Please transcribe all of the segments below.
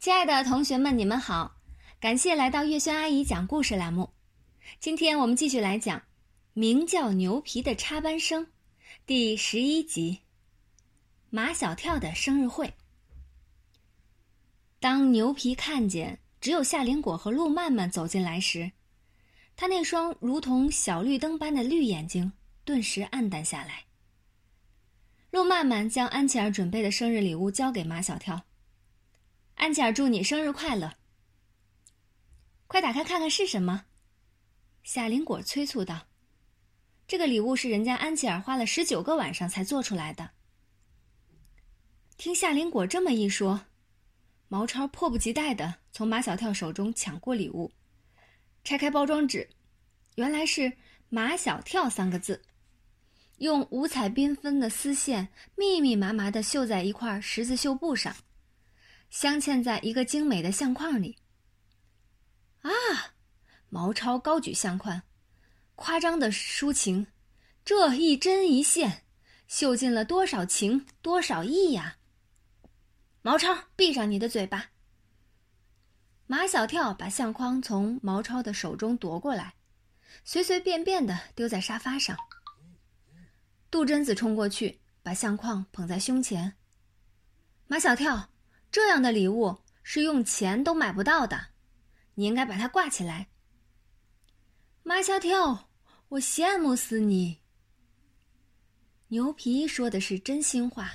亲爱的同学们，你们好！感谢来到月轩阿姨讲故事栏目。今天我们继续来讲《名叫牛皮的插班生》第十一集——马小跳的生日会。当牛皮看见只有夏林果和陆曼曼走进来时，他那双如同小绿灯般的绿眼睛顿时暗淡下来。陆曼曼将安琪儿准备的生日礼物交给马小跳。安琪儿，祝你生日快乐！快打开看看是什么？夏林果催促道：“这个礼物是人家安琪儿花了十九个晚上才做出来的。”听夏林果这么一说，毛超迫不及待的从马小跳手中抢过礼物，拆开包装纸，原来是“马小跳”三个字，用五彩缤纷的丝线密密麻麻的绣在一块十字绣布上。镶嵌在一个精美的相框里。啊！毛超高举相框，夸张的抒情，这一针一线，绣尽了多少情，多少意呀！毛超，闭上你的嘴巴！马小跳把相框从毛超的手中夺过来，随随便便的丢在沙发上。杜真子冲过去，把相框捧在胸前。马小跳。这样的礼物是用钱都买不到的，你应该把它挂起来。马小跳，我羡慕死你。牛皮说的是真心话。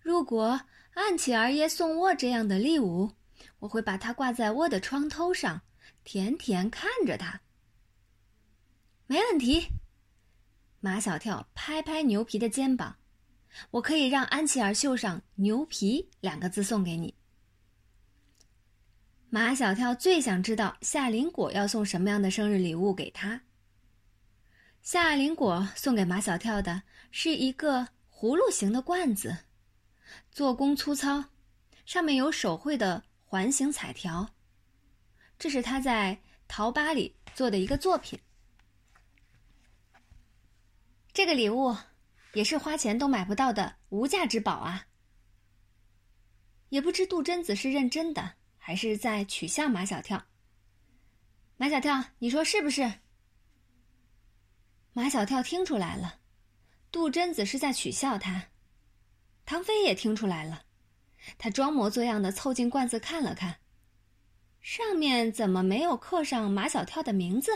如果安琪儿也送我这样的礼物，我会把它挂在我的床头上，天天看着它。没问题。马小跳拍拍牛皮的肩膀。我可以让安琪儿绣上“牛皮”两个字送给你。马小跳最想知道夏林果要送什么样的生日礼物给他。夏林果送给马小跳的是一个葫芦形的罐子，做工粗糙，上面有手绘的环形彩条。这是他在陶吧里做的一个作品。这个礼物。也是花钱都买不到的无价之宝啊！也不知杜真子是认真的，还是在取笑马小跳。马小跳，你说是不是？马小跳听出来了，杜真子是在取笑他。唐飞也听出来了，他装模作样的凑近罐子看了看，上面怎么没有刻上马小跳的名字？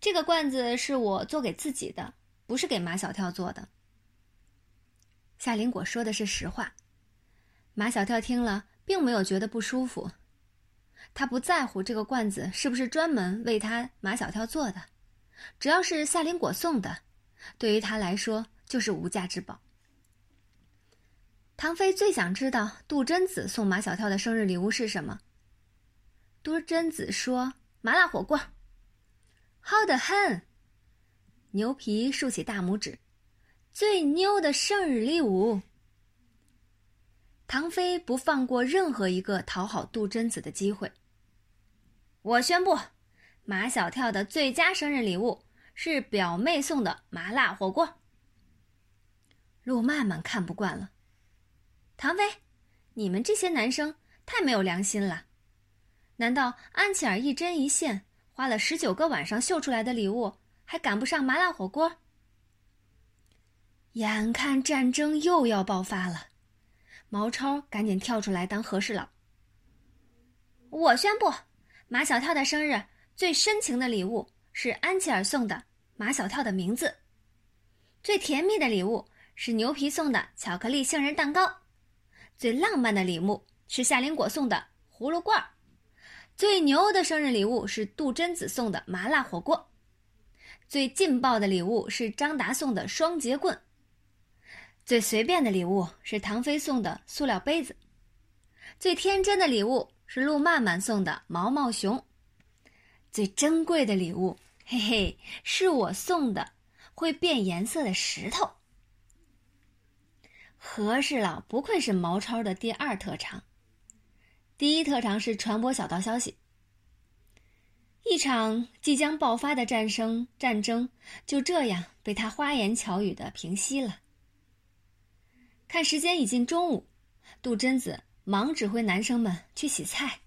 这个罐子是我做给自己的，不是给马小跳做的。夏林果说的是实话，马小跳听了并没有觉得不舒服，他不在乎这个罐子是不是专门为他马小跳做的，只要是夏林果送的，对于他来说就是无价之宝。唐飞最想知道杜真子送马小跳的生日礼物是什么。杜真子说：“麻辣火锅。”好的很，牛皮竖起大拇指，最牛的生日礼物。唐飞不放过任何一个讨好杜真子的机会。我宣布，马小跳的最佳生日礼物是表妹送的麻辣火锅。陆曼曼看不惯了，唐飞，你们这些男生太没有良心了，难道安琪儿一针一线？花了十九个晚上绣出来的礼物，还赶不上麻辣火锅。眼看战争又要爆发了，毛超赶紧跳出来当和事佬。我宣布，马小跳的生日最深情的礼物是安琪儿送的马小跳的名字，最甜蜜的礼物是牛皮送的巧克力杏仁蛋糕，最浪漫的礼物是夏林果送的葫芦罐儿。最牛的生日礼物是杜真子送的麻辣火锅，最劲爆的礼物是张达送的双节棍，最随便的礼物是唐飞送的塑料杯子，最天真的礼物是陆曼曼送的毛毛熊，最珍贵的礼物，嘿嘿，是我送的会变颜色的石头。和事佬不愧是毛超的第二特长。第一特长是传播小道消息。一场即将爆发的战争，战争就这样被他花言巧语的平息了。看时间已近中午，杜真子忙指挥男生们去洗菜。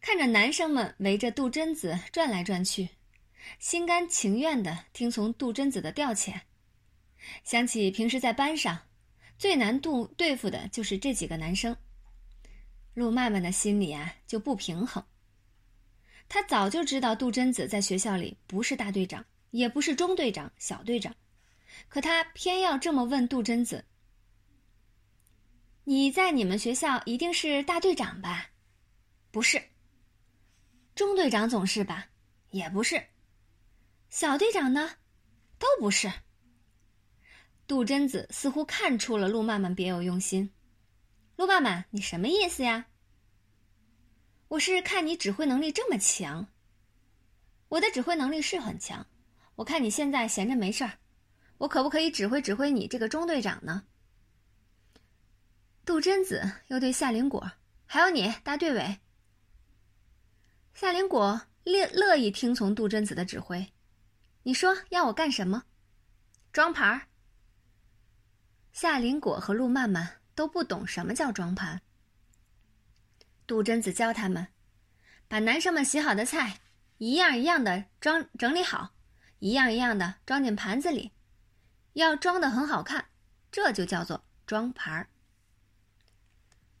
看着男生们围着杜真子转来转去，心甘情愿的听从杜真子的调遣，想起平时在班上最难度对付的就是这几个男生，陆曼曼的心里啊就不平衡。他早就知道杜真子在学校里不是大队长，也不是中队长、小队长，可他偏要这么问杜真子：“你在你们学校一定是大队长吧？不是。中队长总是吧？也不是。小队长呢？都不是。”杜真子似乎看出了陆曼曼别有用心。陆曼曼，你什么意思呀？我是看你指挥能力这么强，我的指挥能力是很强。我看你现在闲着没事儿，我可不可以指挥指挥你这个中队长呢？杜真子又对夏林果，还有你大队委。夏林果乐乐意听从杜真子的指挥，你说要我干什么？装盘。夏林果和陆曼曼都不懂什么叫装盘。杜真子教他们，把男生们洗好的菜一样一样的装整理好，一样一样的装进盘子里，要装的很好看，这就叫做装盘儿。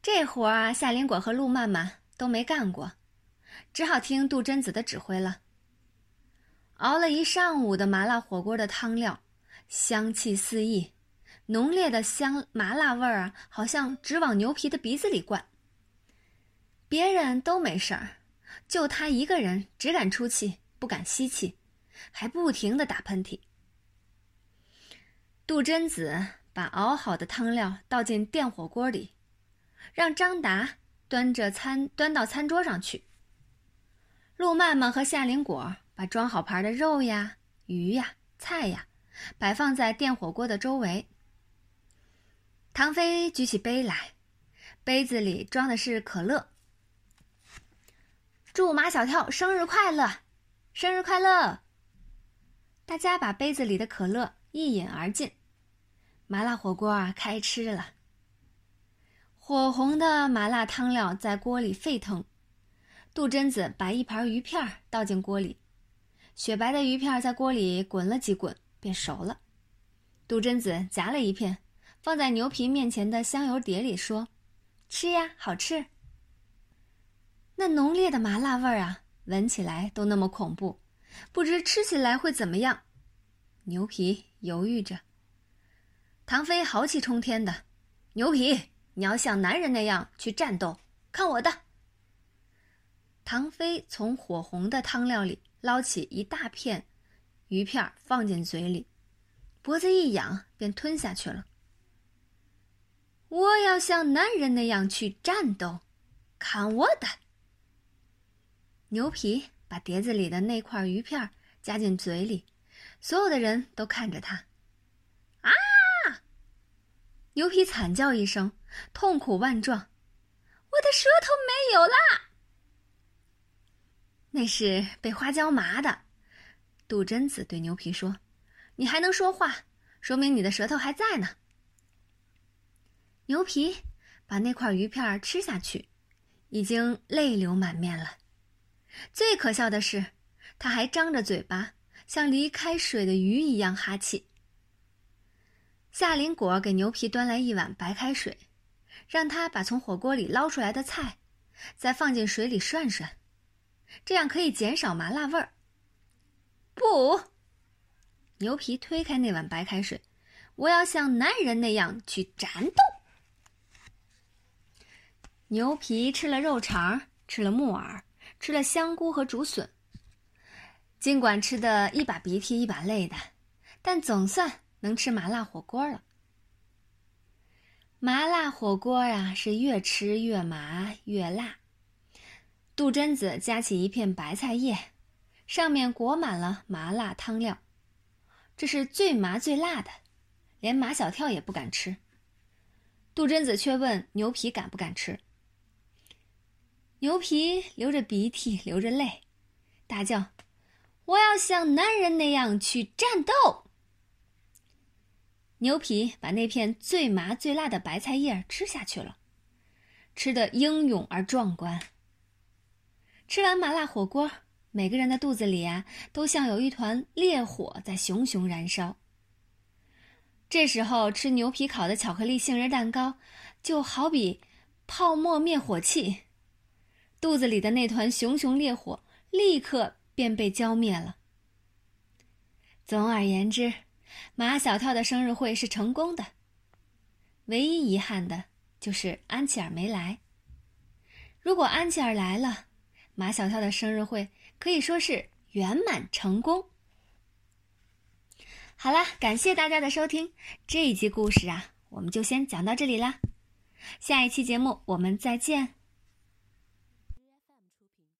这活儿啊，夏林果和陆曼曼都没干过，只好听杜真子的指挥了。熬了一上午的麻辣火锅的汤料，香气四溢，浓烈的香麻辣味儿啊，好像直往牛皮的鼻子里灌。别人都没事儿，就他一个人只敢出气，不敢吸气，还不停的打喷嚏。杜真子把熬好的汤料倒进电火锅里，让张达端着餐端到餐桌上去。陆曼曼和夏林果把装好盘的肉呀、鱼呀、菜呀摆放在电火锅的周围。唐飞举起杯来，杯子里装的是可乐。祝马小跳生日快乐！生日快乐！大家把杯子里的可乐一饮而尽，麻辣火锅啊开吃了。火红的麻辣汤料在锅里沸腾，杜真子把一盘鱼片倒进锅里，雪白的鱼片在锅里滚了几滚便熟了。杜真子夹了一片，放在牛皮面前的香油碟里，说：“吃呀，好吃。”那浓烈的麻辣味儿啊，闻起来都那么恐怖，不知吃起来会怎么样。牛皮犹豫着。唐飞豪气冲天的：“牛皮，你要像男人那样去战斗，看我的！”唐飞从火红的汤料里捞起一大片鱼片，放进嘴里，脖子一仰，便吞下去了。我要像男人那样去战斗，看我的！牛皮把碟子里的那块鱼片夹进嘴里，所有的人都看着他。啊！牛皮惨叫一声，痛苦万状：“我的舌头没有啦！”那是被花椒麻的。杜真子对牛皮说：“你还能说话，说明你的舌头还在呢。”牛皮把那块鱼片吃下去，已经泪流满面了。最可笑的是，他还张着嘴巴，像离开水的鱼一样哈气。夏林果给牛皮端来一碗白开水，让他把从火锅里捞出来的菜，再放进水里涮涮，这样可以减少麻辣味儿。不，牛皮推开那碗白开水，我要像男人那样去战斗。牛皮吃了肉肠，吃了木耳。吃了香菇和竹笋，尽管吃的一把鼻涕一把泪的，但总算能吃麻辣火锅了。麻辣火锅啊，是越吃越麻越辣。杜真子夹起一片白菜叶，上面裹满了麻辣汤料，这是最麻最辣的，连马小跳也不敢吃。杜真子却问牛皮敢不敢吃。牛皮流着鼻涕，流着泪，大叫：“我要像男人那样去战斗！”牛皮把那片最麻最辣的白菜叶吃下去了，吃得英勇而壮观。吃完麻辣火锅，每个人的肚子里啊，都像有一团烈火在熊熊燃烧。这时候吃牛皮烤的巧克力杏仁蛋糕，就好比泡沫灭火器，肚子里的那团熊熊烈火立刻便被浇灭了。总而言之，马小跳的生日会是成功的。唯一遗憾的就是安琪儿没来。如果安琪儿来了，马小跳的生日会可以说是圆满成功。好啦，感谢大家的收听，这一集故事啊，我们就先讲到这里啦。下一期节目我们再见。